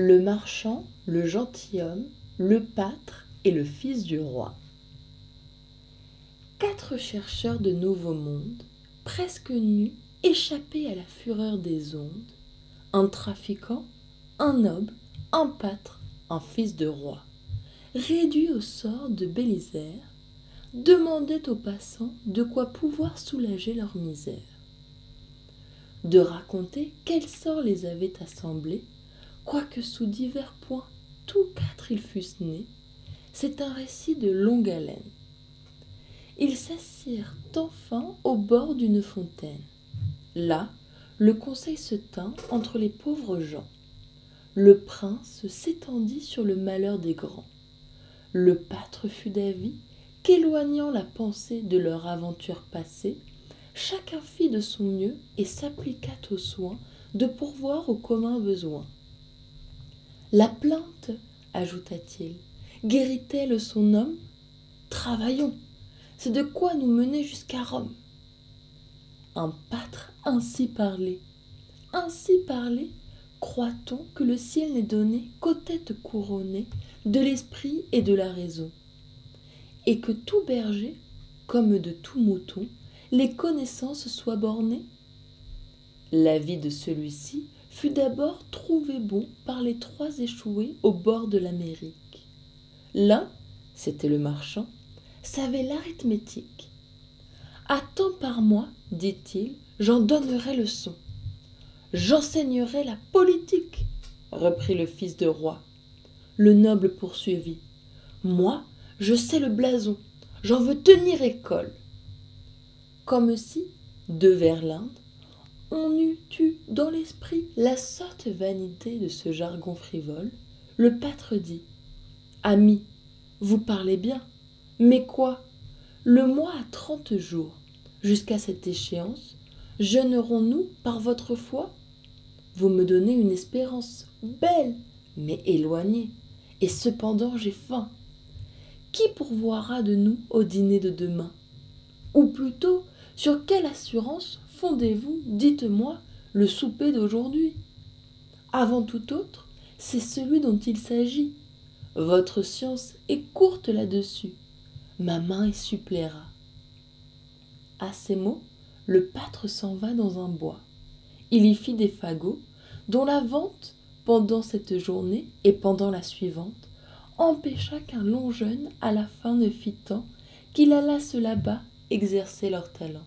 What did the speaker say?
le marchand, le gentilhomme, le pâtre et le fils du roi. Quatre chercheurs de nouveau monde, presque nus, échappés à la fureur des ondes, un trafiquant, un noble, un pâtre, un fils de roi, réduits au sort de Bélisère, demandaient aux passants de quoi pouvoir soulager leur misère. De raconter quel sort les avait assemblés, quoique sous divers points tous quatre ils fussent nés, c'est un récit de longue haleine. Ils s'assirent enfin au bord d'une fontaine. Là, le conseil se tint entre les pauvres gens. Le prince s'étendit sur le malheur des grands. Le pâtre fut d'avis qu'éloignant la pensée de leur aventure passée, chacun fit de son mieux et s'appliqua aux soins de pourvoir aux communs besoins. La plainte, ajouta-t-il, guérit-elle son homme? Travaillons, c'est de quoi nous mener jusqu'à Rome. Un pâtre ainsi parlé, ainsi parlé, croit-on que le ciel n'est donné qu'aux têtes couronnées de l'esprit et de la raison, et que tout berger, comme de tout mouton, les connaissances soient bornées? L'avis de celui-ci fut d'abord trouvé bon par les trois échoués au bord de l'Amérique. L'un, c'était le marchand, savait l'arithmétique. À temps par mois, dit-il, j'en donnerai leçon. J'enseignerai la politique, reprit le fils de roi. Le noble poursuivit. Moi, je sais le blason, j'en veux tenir école. Comme si, de vers l'Inde, on eût eu dans l'esprit la sotte vanité de ce jargon frivole, le pâtre dit Ami, vous parlez bien, mais quoi? Le mois a trente jours. Jusqu'à cette échéance, jeûnerons-nous par votre foi? Vous me donnez une espérance belle, mais éloignée, et cependant j'ai faim. Qui pourvoira de nous au dîner de demain? Ou plutôt, sur quelle assurance fondez-vous, dites-moi, le souper d'aujourd'hui? Avant tout autre, c'est celui dont il s'agit. Votre science est courte là-dessus. Ma main y suppléera. À ces mots, le pâtre s'en va dans un bois. Il y fit des fagots, dont la vente, pendant cette journée et pendant la suivante, empêcha qu'un long jeûne à la fin ne fît tant qu'il alla se là-bas exercer leur talent.